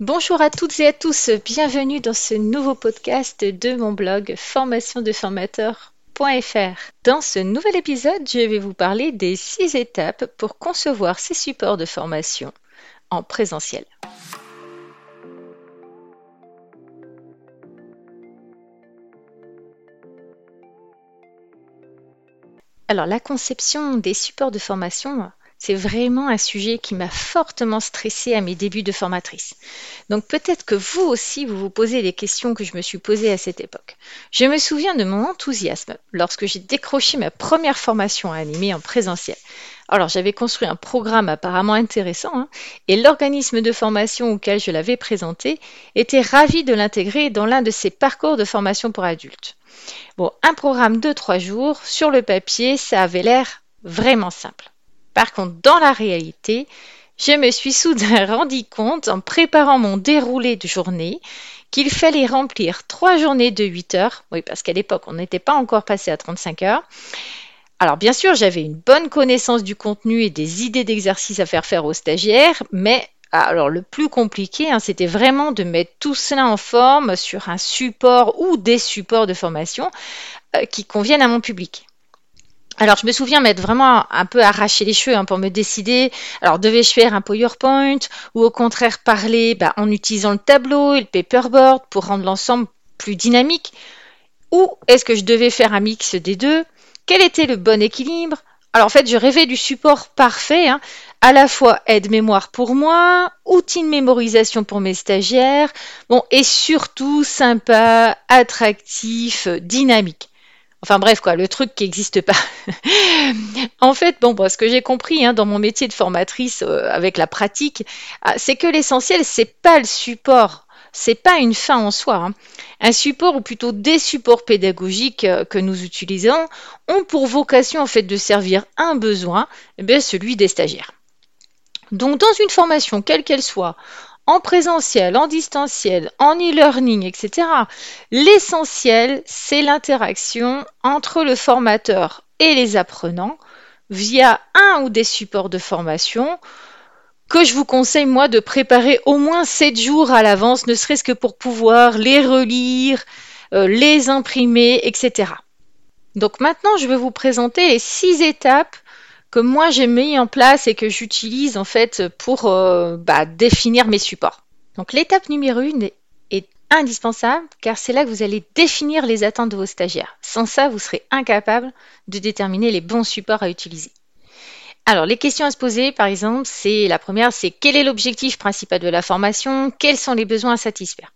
Bonjour à toutes et à tous, bienvenue dans ce nouveau podcast de mon blog formationdeformateur.fr. Dans ce nouvel épisode, je vais vous parler des six étapes pour concevoir ces supports de formation en présentiel. Alors la conception des supports de formation, c'est vraiment un sujet qui m'a fortement stressée à mes débuts de formatrice. Donc peut-être que vous aussi, vous vous posez les questions que je me suis posées à cette époque. Je me souviens de mon enthousiasme lorsque j'ai décroché ma première formation à animer en présentiel. Alors j'avais construit un programme apparemment intéressant hein, et l'organisme de formation auquel je l'avais présenté était ravi de l'intégrer dans l'un de ses parcours de formation pour adultes. Bon, un programme de trois jours, sur le papier, ça avait l'air vraiment simple. Par contre, dans la réalité, je me suis soudain rendu compte en préparant mon déroulé de journée qu'il fallait remplir trois journées de 8 heures. Oui, parce qu'à l'époque, on n'était pas encore passé à 35 heures. Alors bien sûr, j'avais une bonne connaissance du contenu et des idées d'exercices à faire faire aux stagiaires, mais alors le plus compliqué, hein, c'était vraiment de mettre tout cela en forme sur un support ou des supports de formation euh, qui conviennent à mon public. Alors, je me souviens m'être vraiment un peu arraché les cheveux hein, pour me décider. Alors, devais-je faire un PowerPoint ou au contraire parler bah, en utilisant le tableau et le paperboard pour rendre l'ensemble plus dynamique? Ou est-ce que je devais faire un mix des deux? Quel était le bon équilibre? Alors, en fait, je rêvais du support parfait, hein, à la fois aide-mémoire pour moi, outil de mémorisation pour mes stagiaires, bon, et surtout sympa, attractif, dynamique. Enfin bref, quoi, le truc qui n'existe pas. en fait, bon, ce que j'ai compris hein, dans mon métier de formatrice euh, avec la pratique, ah, c'est que l'essentiel, c'est pas le support, c'est pas une fin en soi. Hein. Un support ou plutôt des supports pédagogiques euh, que nous utilisons ont pour vocation en fait de servir un besoin, eh celui des stagiaires. Donc dans une formation, quelle qu'elle soit, en présentiel, en distanciel, en e-learning, etc. L'essentiel, c'est l'interaction entre le formateur et les apprenants via un ou des supports de formation que je vous conseille moi de préparer au moins 7 jours à l'avance, ne serait-ce que pour pouvoir les relire, euh, les imprimer, etc. Donc maintenant, je vais vous présenter les six étapes que moi j'ai mis en place et que j'utilise en fait pour euh, bah, définir mes supports. Donc l'étape numéro une est indispensable car c'est là que vous allez définir les attentes de vos stagiaires. Sans ça, vous serez incapable de déterminer les bons supports à utiliser. Alors, les questions à se poser, par exemple, c'est la première, c'est quel est l'objectif principal de la formation? Quels sont les besoins à satisfaire?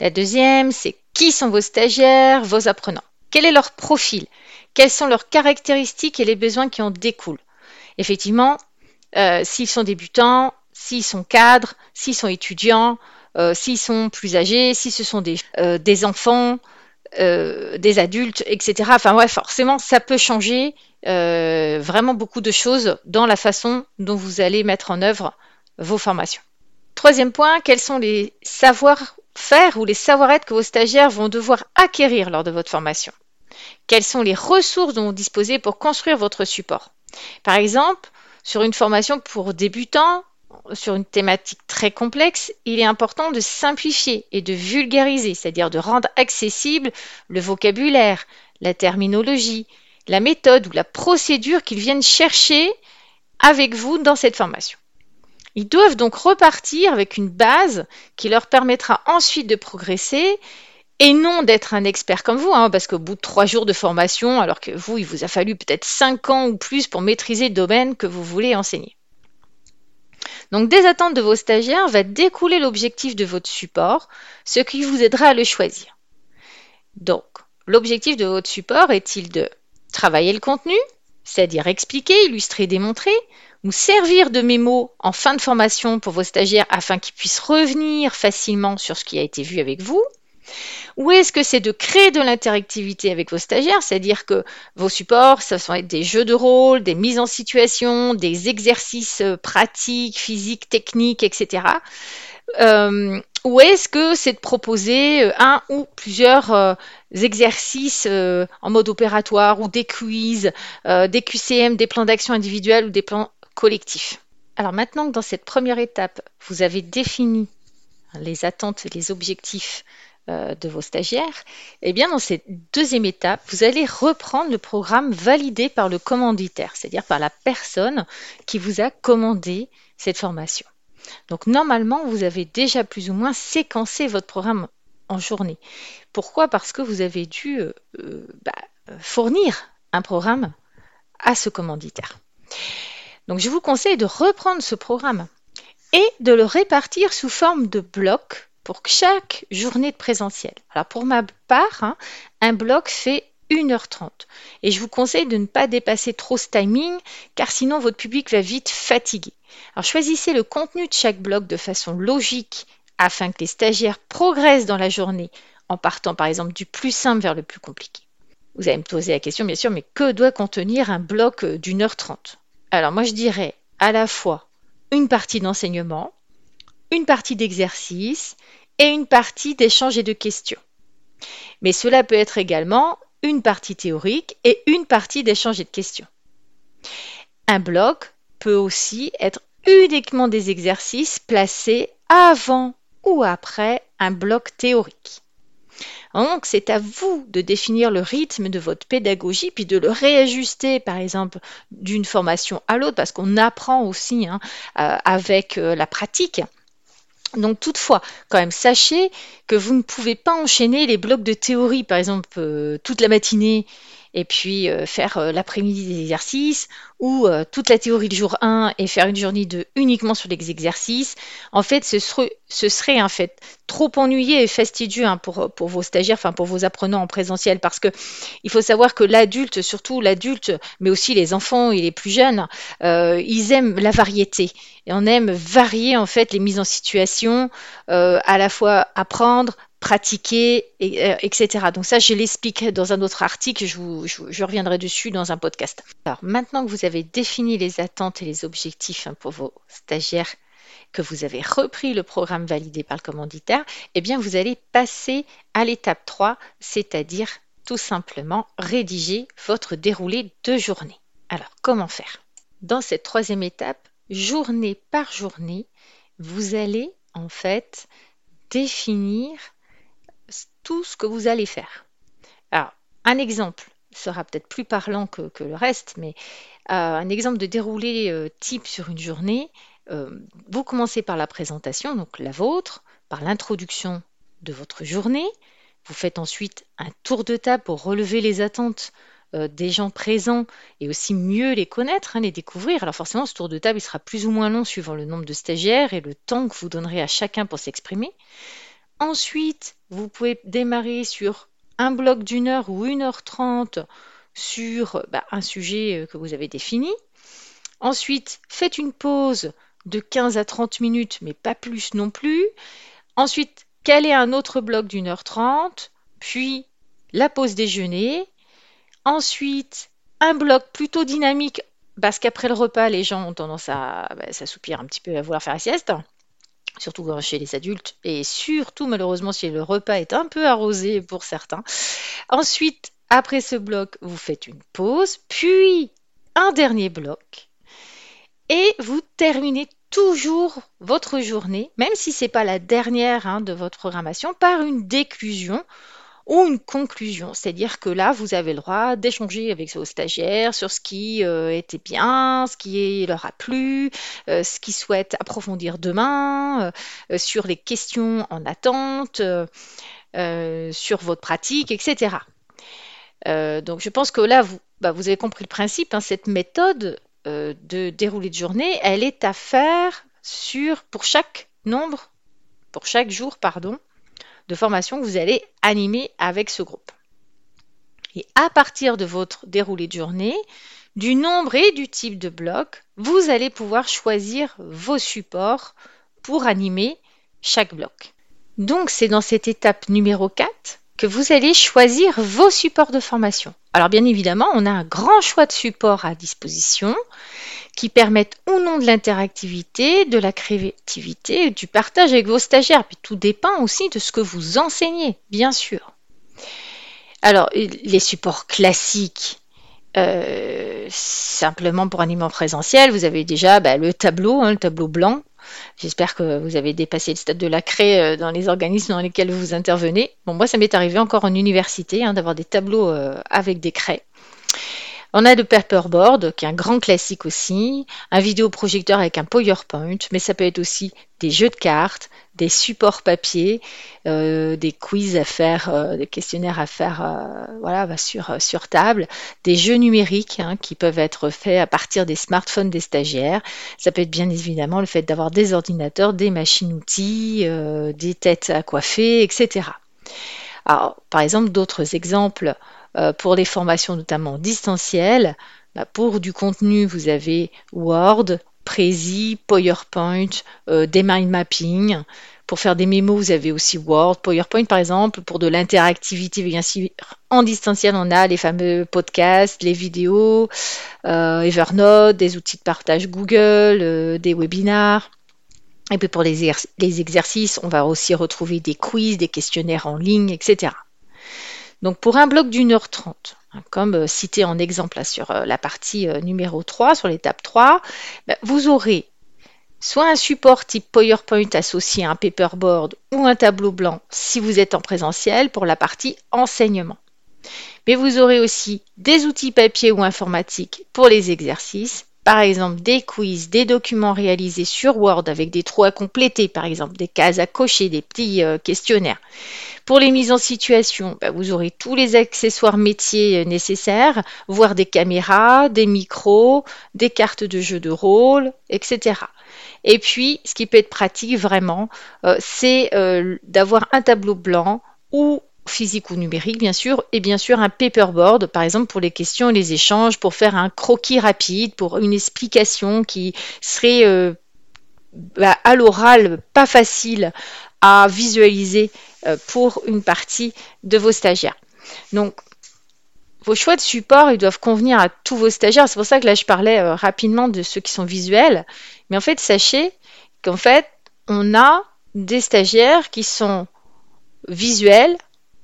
La deuxième, c'est qui sont vos stagiaires, vos apprenants? Quel est leur profil? Quelles sont leurs caractéristiques et les besoins qui en découlent. Effectivement, euh, s'ils sont débutants, s'ils sont cadres, s'ils sont étudiants, euh, s'ils sont plus âgés, si ce sont des, euh, des enfants, des adultes, etc. Enfin ouais, forcément, ça peut changer vraiment beaucoup de choses dans la façon dont vous allez mettre en œuvre vos formations. Troisième point, quels sont les savoir-faire ou les savoir-être que vos stagiaires vont devoir acquérir lors de votre formation? Quelles sont les ressources dont vous disposez pour construire votre support? Par exemple, sur une formation pour débutants, sur une thématique très complexe, il est important de simplifier et de vulgariser, c'est-à-dire de rendre accessible le vocabulaire, la terminologie, la méthode ou la procédure qu'ils viennent chercher avec vous dans cette formation. Ils doivent donc repartir avec une base qui leur permettra ensuite de progresser et non d'être un expert comme vous, hein, parce qu'au bout de trois jours de formation, alors que vous, il vous a fallu peut-être cinq ans ou plus pour maîtriser le domaine que vous voulez enseigner. Donc des attentes de vos stagiaires va découler l'objectif de votre support, ce qui vous aidera à le choisir. Donc, l'objectif de votre support est-il de travailler le contenu, c'est-à-dire expliquer, illustrer, démontrer, ou servir de mémo en fin de formation pour vos stagiaires afin qu'ils puissent revenir facilement sur ce qui a été vu avec vous, ou est-ce que c'est de créer de l'interactivité avec vos stagiaires, c'est-à-dire que vos supports, ça sont des jeux de rôle, des mises en situation, des exercices euh, pratiques, physiques, techniques, etc. Euh, ou est-ce que c'est de proposer euh, un ou plusieurs exercices en mode opératoire ou des quiz, des QCM, des plans d'action individuels ou des plans collectifs? Alors maintenant que dans cette première étape, vous avez défini les attentes les objectifs euh, de vos stagiaires, eh bien dans cette deuxième étape, vous allez reprendre le programme validé par le commanditaire, c'est-à-dire par la personne qui vous a commandé cette formation. Donc normalement, vous avez déjà plus ou moins séquencé votre programme en journée. Pourquoi? Parce que vous avez dû euh, euh, bah, fournir un programme à ce commanditaire. Donc je vous conseille de reprendre ce programme et de le répartir sous forme de blocs pour chaque journée de présentiel. Alors pour ma part, hein, un bloc fait 1h30. Et je vous conseille de ne pas dépasser trop ce timing, car sinon votre public va vite fatiguer. Alors choisissez le contenu de chaque bloc de façon logique afin que les stagiaires progressent dans la journée en partant par exemple du plus simple vers le plus compliqué. Vous allez me poser la question bien sûr, mais que doit contenir un bloc d'une heure trente? Alors moi je dirais à la fois une partie d'enseignement, une partie d'exercice et une partie d'échange et de questions. Mais cela peut être également une partie théorique et une partie d'échange et de questions. Un bloc peut aussi être uniquement des exercices placés avant ou après un bloc théorique. Donc, c'est à vous de définir le rythme de votre pédagogie, puis de le réajuster, par exemple, d'une formation à l'autre, parce qu'on apprend aussi hein, euh, avec euh, la pratique. Donc toutefois, quand même, sachez que vous ne pouvez pas enchaîner les blocs de théorie, par exemple, euh, toute la matinée et puis euh, faire euh, l'après-midi des exercices ou euh, toute la théorie du jour 1 et faire une journée de uniquement sur les exercices. En fait, ce serait, ce serait en fait trop ennuyé et fastidieux hein, pour, pour vos stagiaires, enfin pour vos apprenants en présentiel parce que il faut savoir que l'adulte, surtout l'adulte, mais aussi les enfants et les plus jeunes, ils aiment la variété et on aime varier en fait les mises en situation, à la fois apprendre, pratiquer, et, euh, etc. Donc ça, je l'explique dans un autre article, je, je, reviendrai dessus dans un podcast. Alors maintenant que vous avez défini les attentes et les objectifs hein, pour vos stagiaires, que vous avez repris le programme validé par le commanditaire, eh bien vous allez passer à l'étape 3, c'est-à-dire tout simplement rédiger votre déroulé de journée. Alors comment faire? Dans cette troisième étape, journée par journée, vous allez en fait définir tout ce que vous allez faire. Alors, un exemple sera peut-être plus parlant que, le reste, mais euh, un exemple de déroulé euh, type sur une journée, euh, vous commencez par la présentation, donc la vôtre, par l'introduction de votre journée. Vous faites ensuite un tour de table pour relever les attentes des gens présents et aussi mieux les connaître, hein, les découvrir. Alors forcément, ce tour de table il sera plus ou moins long suivant le nombre de stagiaires et le temps que vous donnerez à chacun pour s'exprimer. Ensuite, vous pouvez démarrer sur un bloc d'une heure ou une heure trente sur bah, un sujet euh, que vous avez défini. Ensuite, faites une pause de 15 à 30 minutes, mais pas plus non plus. Ensuite, calez un autre bloc d'une heure trente, puis la pause déjeuner. Ensuite, un bloc plutôt dynamique, parce qu'après le repas, les gens ont tendance à bah, s'assoupir un petit peu, à vouloir faire la sieste surtout chez les adultes, et surtout malheureusement si le repas est un peu arrosé pour certains. Ensuite, après ce bloc, vous faites une pause, puis un dernier bloc, et vous terminez toujours votre journée, même si ce n'est pas la dernière hein, de votre programmation, par une déclusion ou une conclusion. C'est-à-dire que là, vous avez le droit d'échanger avec vos stagiaires sur ce qui euh, était bien, ce qui leur a plu, euh, ce qu'ils souhaitent approfondir demain, euh, sur les questions en attente, sur votre pratique, etc. donc je pense que là, vous, bah, avez compris le principe. Hein, cette méthode de déroulé de journée, elle est à faire sur, pour chaque nombre, pour chaque jour, pardon, de formation que vous allez animer avec ce groupe. Et à partir de votre déroulé de journée, du nombre et du type de bloc, vous allez pouvoir choisir vos supports pour animer chaque bloc. Donc c'est dans cette étape numéro 4 que vous allez choisir vos supports de formation. Alors bien évidemment, on a un grand choix de supports à disposition qui permettent ou non de l'interactivité, de la créativité, du partage avec vos stagiaires. Puis tout dépend aussi de ce que vous enseignez, bien sûr. Alors, les supports classiques, euh, simplement pour animer en présentiel, vous avez déjà bah, le tableau, hein, le tableau blanc, J'espère que vous avez dépassé le stade de la craie euh, dans les organismes dans lesquels vous intervenez. Bon, moi, ça m'est arrivé encore en université hein, d'avoir des tableaux euh, avec des craies. On a le paperboard, qui est un grand classique aussi, un vidéoprojecteur avec un PowerPoint, mais ça peut être aussi des jeux de cartes, des supports papier, euh, des quiz à faire, euh, des questionnaires à faire euh, voilà, bah, sur, table, des jeux numériques hein, qui peuvent être faits à partir des smartphones des stagiaires. Ça peut être bien évidemment le fait d'avoir des ordinateurs, des machines-outils, des têtes à coiffer, etc. Par exemple, d'autres exemples euh, pour les formations notamment distancielles, bah, pour du contenu, vous avez Word, Prezi, PowerPoint, euh, des mind mapping. Pour faire des mémos, vous avez aussi Word, PowerPoint par exemple. Pour de l'interactivité, bien en distanciel, on a les fameux podcasts, les vidéos, euh, Evernote, des outils de partage Google, des webinars. Et puis pour les, exercices, on va aussi retrouver des quiz, des questionnaires en ligne, etc. Donc pour un bloc d'une heure trente, hein, comme euh, cité en exemple sur euh, la partie euh, numéro 3, sur l'étape 3, ben, vous aurez soit un support type PowerPoint associé à un paperboard ou un tableau blanc si vous êtes en présentiel pour la partie enseignement. Mais vous aurez aussi des outils papier ou informatiques pour les exercices par exemple des quiz, des documents réalisés sur Word avec des trous à compléter, par exemple des cases à cocher, des petits euh, questionnaires. Pour les mises en situation, bah, vous aurez tous les accessoires métiers euh, nécessaires, voire des caméras, des micros, des cartes de jeu de rôle, etc. Et puis, ce qui peut être pratique vraiment, euh, c'est d'avoir un tableau blanc ou physique ou numérique bien sûr, et bien sûr un paperboard, par exemple pour les questions et les échanges, pour faire un croquis rapide, pour une explication qui serait euh, bah, à l'oral pas facile à visualiser euh, pour une partie de vos stagiaires. Donc vos choix de support, ils doivent convenir à tous vos stagiaires. C'est pour ça que là, je parlais euh, rapidement de ceux qui sont visuels. Mais en fait, sachez qu'en fait, on a des stagiaires qui sont visuels,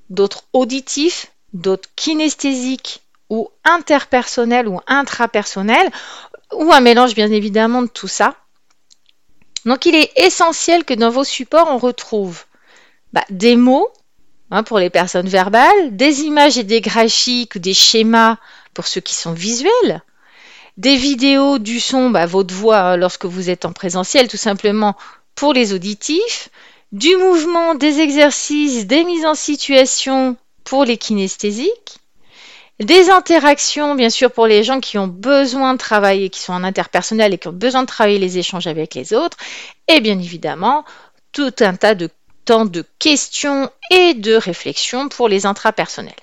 d'autres auditifs, d'autres kinesthésiques ou interpersonnels ou intrapersonnels, ou un mélange bien évidemment de tout ça. Donc il est essentiel que dans vos supports, on retrouve bah, des mots hein, pour les personnes verbales, des images et des graphiques, des schémas pour ceux qui sont visuels, des vidéos, du son, bah, votre voix hein, lorsque vous êtes en présentiel, tout simplement pour les auditifs, du mouvement, des exercices, des mises en situation pour les kinesthésiques, des interactions, bien sûr, pour les gens qui ont besoin de travailler, qui sont en interpersonnel et qui ont besoin de travailler les échanges avec les autres, et bien évidemment, tout un tas de temps de questions et de réflexions pour les intrapersonnels.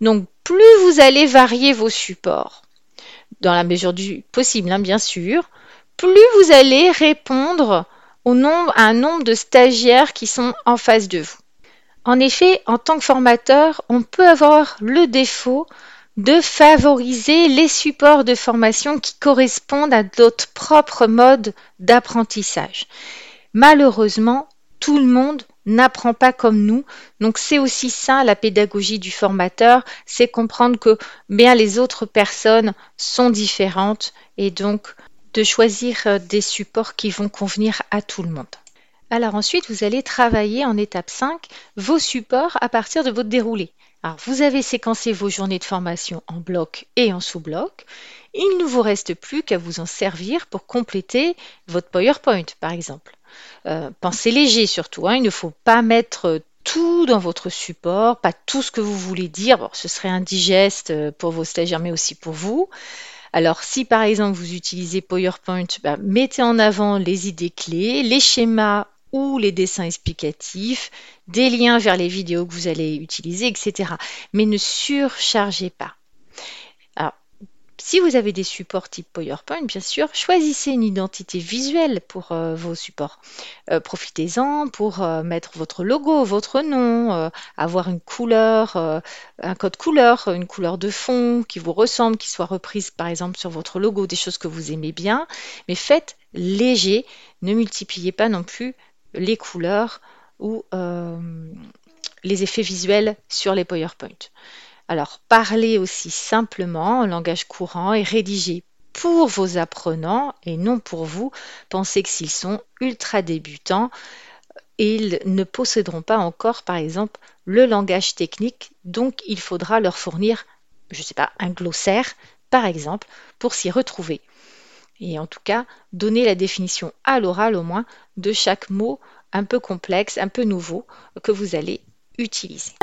Donc, plus vous allez varier vos supports, dans la mesure du possible, hein, bien sûr, plus vous allez répondre au nombre, un nombre de stagiaires qui sont en face de vous. En effet, en tant que formateur, on peut avoir le défaut de favoriser les supports de formation qui correspondent à notre propre mode d'apprentissage. Malheureusement, tout le monde n'apprend pas comme nous. Donc c'est aussi ça la pédagogie du formateur, c'est comprendre que bien les autres personnes sont différentes et donc de choisir euh, des supports qui vont convenir à tout le monde. Alors ensuite, vous allez travailler en étape 5 vos supports à partir de votre déroulé. Alors vous avez séquencé vos journées de formation en bloc et en sous-bloc. Il ne vous reste plus qu'à vous en servir pour compléter votre PowerPoint, par exemple. Euh, pensez léger surtout, hein. il ne faut pas mettre tout dans votre support, pas tout ce que vous voulez dire. ce serait indigeste euh, pour vos stagiaires, mais aussi pour vous. Alors, si par exemple vous utilisez PowerPoint, bah, mettez en avant les idées clés, les schémas ou les dessins explicatifs, des liens vers les vidéos que vous allez utiliser, etc. Mais ne surchargez pas. Si vous avez des supports type PowerPoint, bien sûr, choisissez une identité visuelle pour euh, vos supports. Euh, profitez-en pour euh, mettre votre logo, votre nom, avoir une couleur, un code couleur, une couleur de fond qui vous ressemble, qui soit reprise par exemple sur votre logo, des choses que vous aimez bien. Mais faites léger, ne multipliez pas non plus les couleurs ou les effets visuels sur les PowerPoint. Alors, parlez aussi simplement en langage courant et rédigez pour vos apprenants et non pour vous. Pensez que s'ils sont ultra débutants, ils ne posséderont pas encore, par exemple, le langage technique, donc il faudra leur fournir, je ne sais pas, un glossaire, par exemple, pour s'y retrouver. Et en tout cas, donner la définition à l'oral au moins de chaque mot un peu complexe, un peu nouveau que vous allez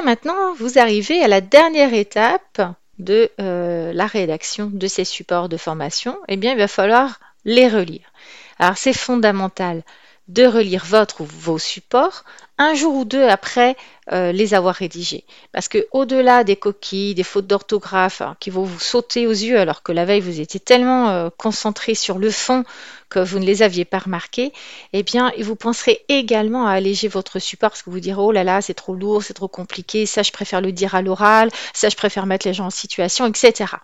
Maintenant, vous arrivez à la dernière étape de euh, la rédaction de ces supports de formation. Eh bien, il va falloir les relire. Alors, c'est fondamental de relire votre ou vos supports un jour ou deux après euh, les avoir rédigés. Parce que au-delà des coquilles, des fautes d'orthographe hein, qui vont vous sauter aux yeux alors que la veille vous étiez tellement euh, concentré sur le fond que vous ne les aviez pas remarqués, eh bien vous penserez également à alléger votre support parce que vous direz oh là là c'est trop lourd, c'est trop compliqué, ça je préfère le dire à l'oral, ça je préfère mettre les gens en situation, etc.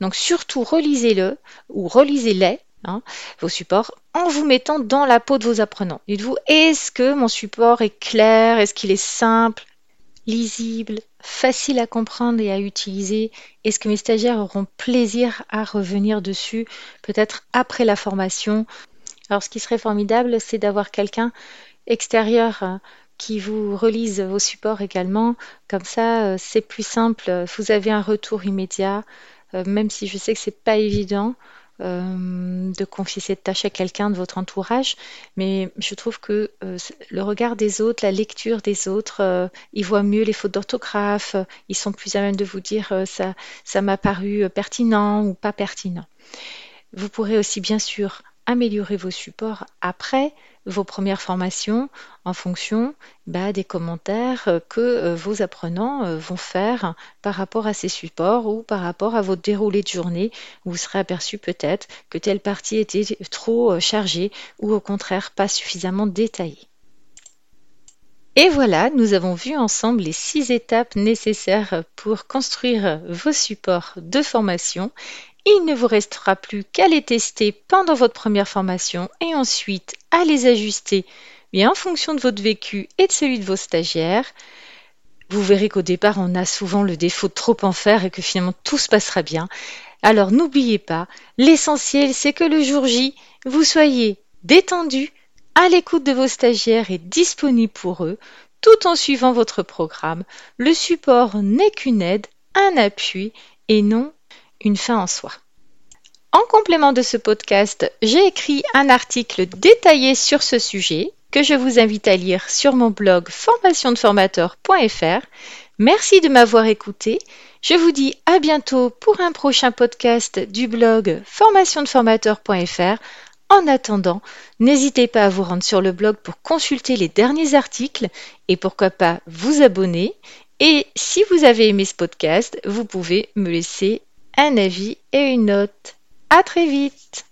Donc surtout relisez-le ou relisez-les Hein, vos supports, en vous mettant dans la peau de vos apprenants. Dites-vous, est-ce que mon support est clair? Est-ce qu'il est simple, lisible, facile à comprendre et à utiliser? Est-ce que mes stagiaires auront plaisir à revenir dessus, peut-être après la formation? Alors, ce qui serait formidable, c'est d'avoir quelqu'un extérieur hein, qui vous relise vos supports également. Comme ça, euh, c'est plus simple. Vous avez un retour immédiat, euh, même si je sais que c'est pas évident. Euh, de confier cette tâche à quelqu'un de votre entourage, mais je trouve que euh, le regard des autres, la lecture des autres, euh, ils voient mieux les fautes d'orthographe, ils sont plus à même de vous dire ça, ça m'a paru pertinent ou pas pertinent. Vous pourrez aussi bien sûr améliorer vos supports après vos premières formations en fonction bah, des commentaires euh, que euh, vos apprenants euh, vont faire par rapport à ces supports ou par rapport à votre déroulé de journée. Vous serez aperçu peut-être que telle partie était trop chargée ou au contraire pas suffisamment détaillée. Et voilà, nous avons vu ensemble les six étapes nécessaires pour construire vos supports de formation il ne vous restera plus qu'à les tester pendant votre première formation et ensuite à les ajuster en fonction de votre vécu et de celui de vos stagiaires. Vous verrez qu'au départ, on a souvent le défaut de trop en faire et que finalement tout se passera bien. Alors n'oubliez pas, l'essentiel c'est que le jour J, vous soyez détendu, à l'écoute de vos stagiaires et disponible pour eux, tout en suivant votre programme. Le support n'est qu'une aide, un appui et non une fin en soi. En complément de ce podcast, j'ai écrit un article détaillé sur ce sujet que je vous invite à lire sur mon blog formationdeformateur.fr. Merci de m'avoir écouté. Je vous dis à bientôt pour un prochain podcast du blog formationdeformateur.fr. En attendant, n'hésitez pas à vous rendre sur le blog pour consulter les derniers articles et pourquoi pas vous abonner. Et si vous avez aimé ce podcast, vous pouvez me laisser un avis et une note. À très vite